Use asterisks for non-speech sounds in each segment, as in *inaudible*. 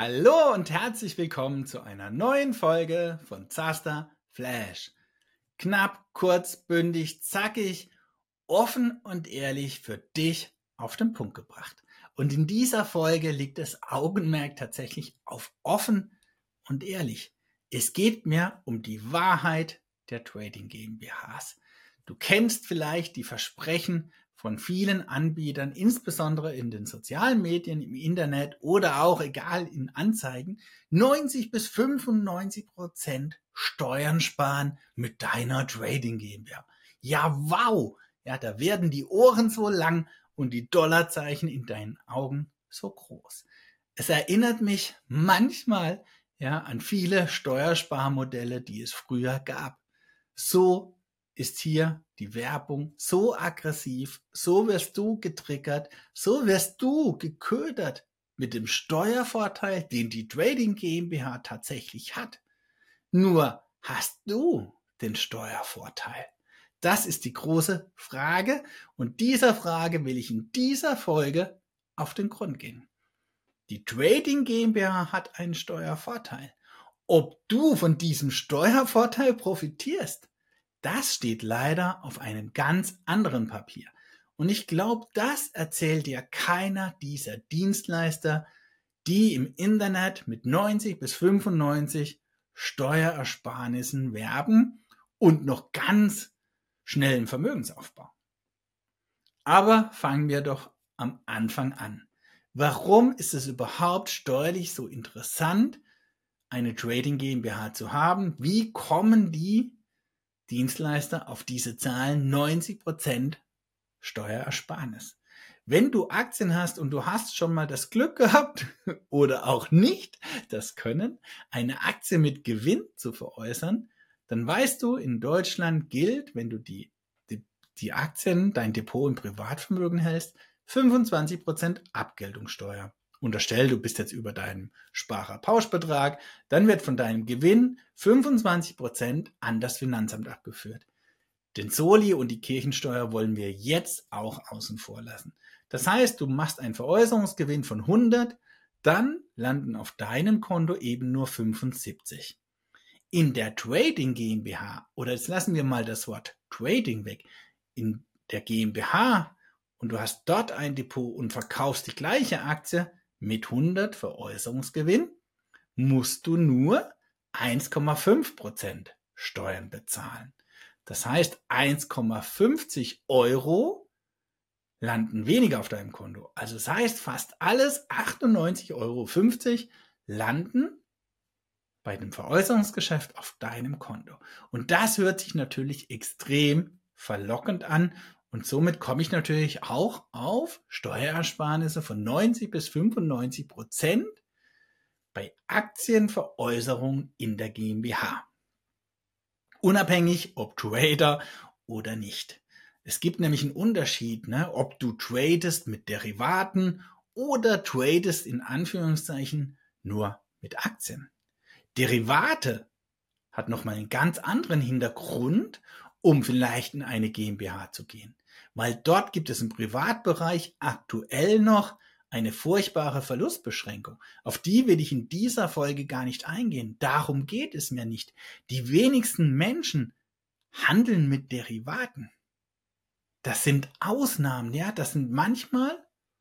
Hallo und herzlich willkommen zu einer neuen Folge von Zaster Flash. Knapp, kurz, bündig, zackig, offen und ehrlich für dich auf den Punkt gebracht. Und in dieser Folge liegt das Augenmerk tatsächlich auf offen und ehrlich. Es geht mir um die Wahrheit der Trading GmbHs. Du kennst vielleicht die Versprechen von vielen Anbietern, insbesondere in den sozialen Medien, im Internet oder auch egal in Anzeigen, 90 bis 95 Prozent Steuern sparen mit deiner Trading GmbH. Ja, wow! Ja, da werden die Ohren so lang und die Dollarzeichen in deinen Augen so groß. Es erinnert mich manchmal ja an viele Steuersparmodelle, die es früher gab. So ist hier die Werbung so aggressiv, so wirst du getriggert, so wirst du geködert mit dem Steuervorteil, den die Trading GmbH tatsächlich hat. Nur hast du den Steuervorteil? Das ist die große Frage und dieser Frage will ich in dieser Folge auf den Grund gehen. Die Trading GmbH hat einen Steuervorteil. Ob du von diesem Steuervorteil profitierst, das steht leider auf einem ganz anderen Papier. Und ich glaube, das erzählt dir keiner dieser Dienstleister, die im Internet mit 90 bis 95 Steuerersparnissen werben und noch ganz schnellen Vermögensaufbau. Aber fangen wir doch am Anfang an. Warum ist es überhaupt steuerlich so interessant, eine Trading GmbH zu haben? Wie kommen die Dienstleister auf diese Zahlen 90 Prozent Steuerersparnis. Wenn du Aktien hast und du hast schon mal das Glück gehabt *laughs* oder auch nicht das Können, eine Aktie mit Gewinn zu veräußern, dann weißt du, in Deutschland gilt, wenn du die, die, die Aktien, dein Depot im Privatvermögen hältst, 25 Prozent Abgeltungssteuer unterstell, du bist jetzt über deinem Sparerpauschbetrag, dann wird von deinem Gewinn 25 Prozent an das Finanzamt abgeführt. Den Soli und die Kirchensteuer wollen wir jetzt auch außen vor lassen. Das heißt, du machst einen Veräußerungsgewinn von 100, dann landen auf deinem Konto eben nur 75. In der Trading GmbH, oder jetzt lassen wir mal das Wort Trading weg, in der GmbH und du hast dort ein Depot und verkaufst die gleiche Aktie, mit 100 Veräußerungsgewinn musst du nur 1,5 Prozent Steuern bezahlen. Das heißt, 1,50 Euro landen weniger auf deinem Konto. Also das heißt, fast alles 98,50 Euro landen bei dem Veräußerungsgeschäft auf deinem Konto. Und das hört sich natürlich extrem verlockend an und somit komme ich natürlich auch auf Steuerersparnisse von 90 bis 95 Prozent bei Aktienveräußerung in der GmbH. Unabhängig ob Trader oder nicht. Es gibt nämlich einen Unterschied, ne, ob du tradest mit Derivaten oder tradest in Anführungszeichen nur mit Aktien. Derivate hat nochmal einen ganz anderen Hintergrund, um vielleicht in eine GmbH zu gehen weil dort gibt es im Privatbereich aktuell noch eine furchtbare Verlustbeschränkung. Auf die will ich in dieser Folge gar nicht eingehen. Darum geht es mir nicht. Die wenigsten Menschen handeln mit Derivaten. Das sind Ausnahmen, ja, das sind manchmal,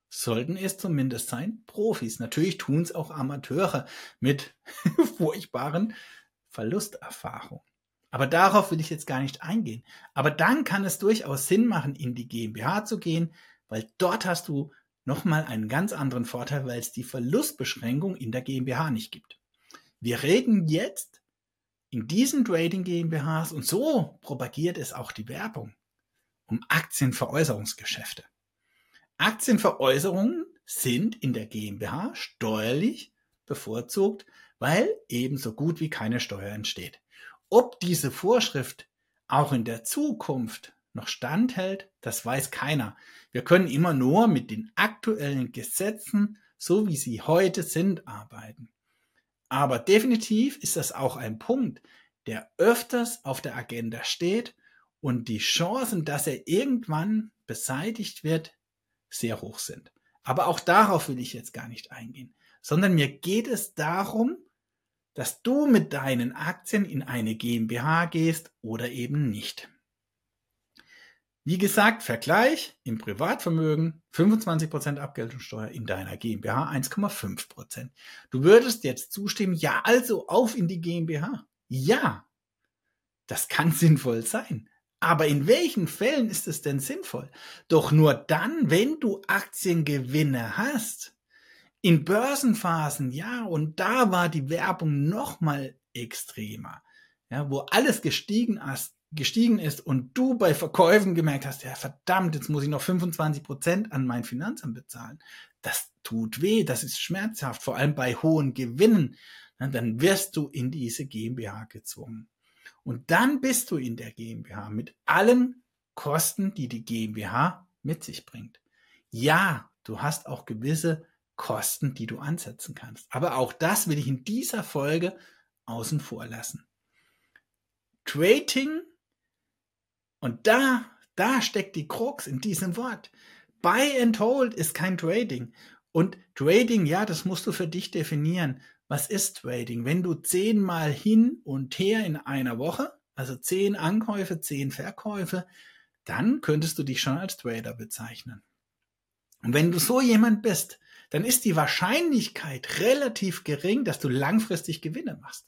sollten es zumindest sein, Profis. Natürlich tun es auch Amateure mit *laughs* furchtbaren Verlusterfahrungen. Aber darauf will ich jetzt gar nicht eingehen. Aber dann kann es durchaus Sinn machen, in die GmbH zu gehen, weil dort hast du nochmal einen ganz anderen Vorteil, weil es die Verlustbeschränkung in der GmbH nicht gibt. Wir reden jetzt in diesen Trading GmbHs und so propagiert es auch die Werbung um Aktienveräußerungsgeschäfte. Aktienveräußerungen sind in der GmbH steuerlich bevorzugt, weil eben so gut wie keine Steuer entsteht. Ob diese Vorschrift auch in der Zukunft noch standhält, das weiß keiner. Wir können immer nur mit den aktuellen Gesetzen, so wie sie heute sind, arbeiten. Aber definitiv ist das auch ein Punkt, der öfters auf der Agenda steht und die Chancen, dass er irgendwann beseitigt wird, sehr hoch sind. Aber auch darauf will ich jetzt gar nicht eingehen, sondern mir geht es darum, dass du mit deinen Aktien in eine GmbH gehst oder eben nicht. Wie gesagt, Vergleich im Privatvermögen 25% Abgeltungssteuer in deiner GmbH 1,5%. Du würdest jetzt zustimmen, ja, also auf in die GmbH. Ja, das kann *laughs* sinnvoll sein. Aber in welchen Fällen ist es denn sinnvoll? Doch nur dann, wenn du Aktiengewinne hast. In Börsenphasen, ja, und da war die Werbung noch mal extremer. Ja, wo alles gestiegen ist, gestiegen ist und du bei Verkäufen gemerkt hast, ja verdammt, jetzt muss ich noch 25 Prozent an mein Finanzamt bezahlen. Das tut weh, das ist schmerzhaft, vor allem bei hohen Gewinnen. Dann wirst du in diese GmbH gezwungen. Und dann bist du in der GmbH mit allen Kosten, die die GmbH mit sich bringt. Ja, du hast auch gewisse Kosten, die du ansetzen kannst. Aber auch das will ich in dieser Folge außen vor lassen. Trading, und da, da steckt die Krux in diesem Wort. Buy and hold ist kein Trading. Und Trading, ja, das musst du für dich definieren. Was ist Trading? Wenn du zehnmal hin und her in einer Woche, also zehn Ankäufe, zehn Verkäufe, dann könntest du dich schon als Trader bezeichnen. Und wenn du so jemand bist, dann ist die Wahrscheinlichkeit relativ gering, dass du langfristig Gewinne machst.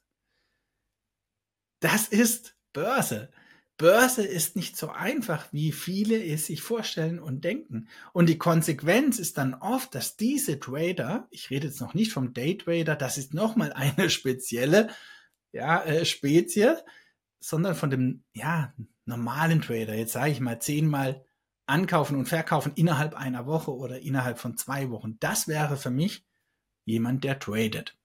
Das ist Börse. Börse ist nicht so einfach, wie viele es sich vorstellen und denken. Und die Konsequenz ist dann oft, dass diese Trader, ich rede jetzt noch nicht vom Daytrader, das ist nochmal eine spezielle ja, äh, Spezie, sondern von dem ja, normalen Trader, jetzt sage ich mal zehnmal ankaufen und verkaufen innerhalb einer Woche oder innerhalb von zwei Wochen. Das wäre für mich jemand, der tradet.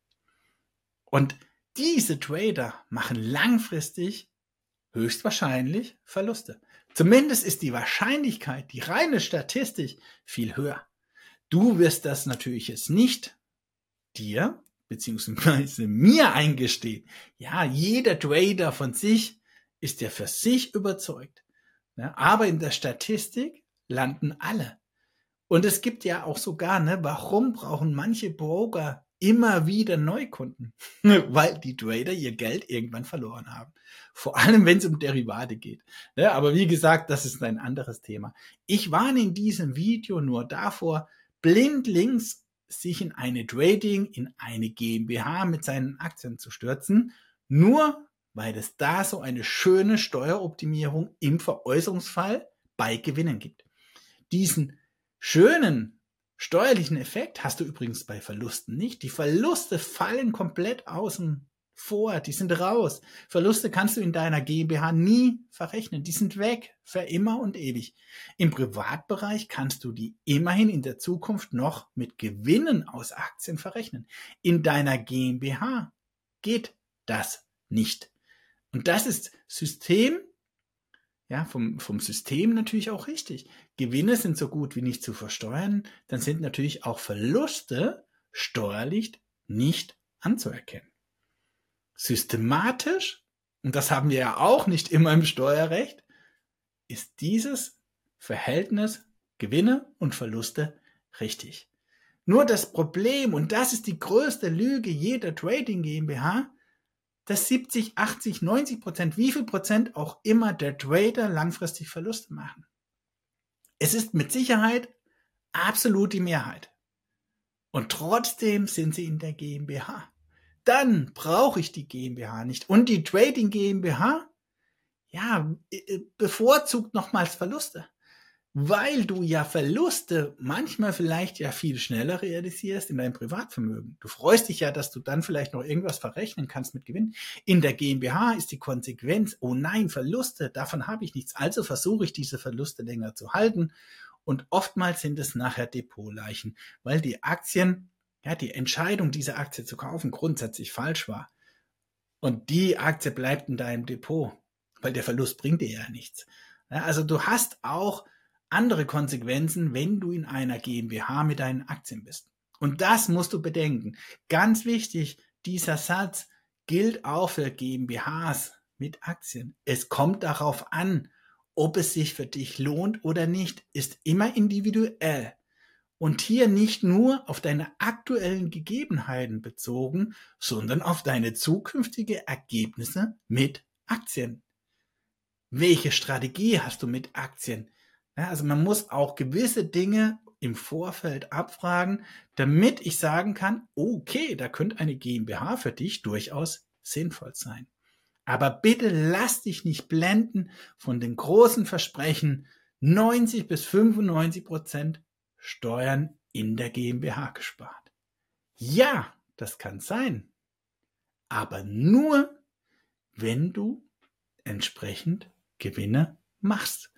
Und diese Trader machen langfristig höchstwahrscheinlich Verluste. Zumindest ist die Wahrscheinlichkeit, die reine Statistik, viel höher. Du wirst das natürlich jetzt nicht dir beziehungsweise mir eingestehen. Ja, jeder Trader von sich ist ja für sich überzeugt. Ne? Aber in der Statistik landen alle. Und es gibt ja auch sogar, ne, warum brauchen manche Broker immer wieder Neukunden? *laughs* Weil die Trader ihr Geld irgendwann verloren haben. Vor allem, wenn es um Derivate geht. Ne? Aber wie gesagt, das ist ein anderes Thema. Ich warne in diesem Video nur davor, blindlings sich in eine Trading, in eine GmbH mit seinen Aktien zu stürzen, nur weil es da so eine schöne Steueroptimierung im Veräußerungsfall bei Gewinnen gibt. Diesen schönen steuerlichen Effekt hast du übrigens bei Verlusten nicht. Die Verluste fallen komplett außen vor, die sind raus. Verluste kannst du in deiner GmbH nie verrechnen, die sind weg, für immer und ewig. Im Privatbereich kannst du die immerhin in der Zukunft noch mit Gewinnen aus Aktien verrechnen. In deiner GmbH geht das nicht. Und das ist System, ja, vom, vom System natürlich auch richtig. Gewinne sind so gut wie nicht zu versteuern, dann sind natürlich auch Verluste steuerlich nicht anzuerkennen. Systematisch, und das haben wir ja auch nicht immer im Steuerrecht, ist dieses Verhältnis Gewinne und Verluste richtig. Nur das Problem, und das ist die größte Lüge jeder Trading GmbH, dass 70, 80, 90 Prozent, wie viel Prozent auch immer der Trader langfristig Verluste machen. Es ist mit Sicherheit absolut die Mehrheit. Und trotzdem sind sie in der GmbH. Dann brauche ich die GmbH nicht. Und die Trading GmbH, ja, äh, bevorzugt nochmals Verluste weil du ja Verluste manchmal vielleicht ja viel schneller realisierst in deinem Privatvermögen. Du freust dich ja, dass du dann vielleicht noch irgendwas verrechnen kannst mit Gewinn. In der GmbH ist die Konsequenz, oh nein, Verluste, davon habe ich nichts. Also versuche ich diese Verluste länger zu halten. Und oftmals sind es nachher Depotleichen, weil die Aktien, ja, die Entscheidung, diese Aktie zu kaufen, grundsätzlich falsch war. Und die Aktie bleibt in deinem Depot, weil der Verlust bringt dir ja nichts. Ja, also du hast auch andere Konsequenzen, wenn du in einer GmbH mit deinen Aktien bist. Und das musst du bedenken. Ganz wichtig, dieser Satz gilt auch für GmbHs mit Aktien. Es kommt darauf an, ob es sich für dich lohnt oder nicht, ist immer individuell. und hier nicht nur auf deine aktuellen Gegebenheiten bezogen, sondern auf deine zukünftige Ergebnisse mit Aktien. Welche Strategie hast du mit Aktien? Ja, also man muss auch gewisse Dinge im Vorfeld abfragen, damit ich sagen kann, okay, da könnte eine GmbH für dich durchaus sinnvoll sein. Aber bitte lass dich nicht blenden von den großen Versprechen, 90 bis 95 Prozent Steuern in der GmbH gespart. Ja, das kann sein. Aber nur, wenn du entsprechend Gewinne machst.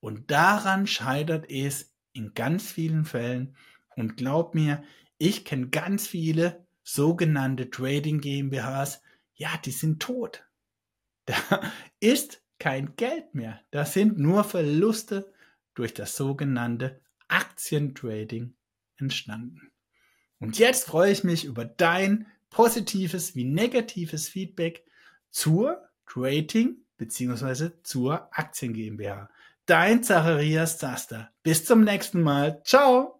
Und daran scheitert es in ganz vielen Fällen. Und glaub mir, ich kenne ganz viele sogenannte Trading GmbHs. Ja, die sind tot. *laughs* Da ist kein Geld mehr. Da sind nur Verluste durch das sogenannte Aktientrading entstanden. Und jetzt freue ich mich über dein positives wie negatives Feedback zur Trading bzw. zur Aktien GmbH. Dein Zacharias Zaster. Bis zum nächsten Mal. Ciao.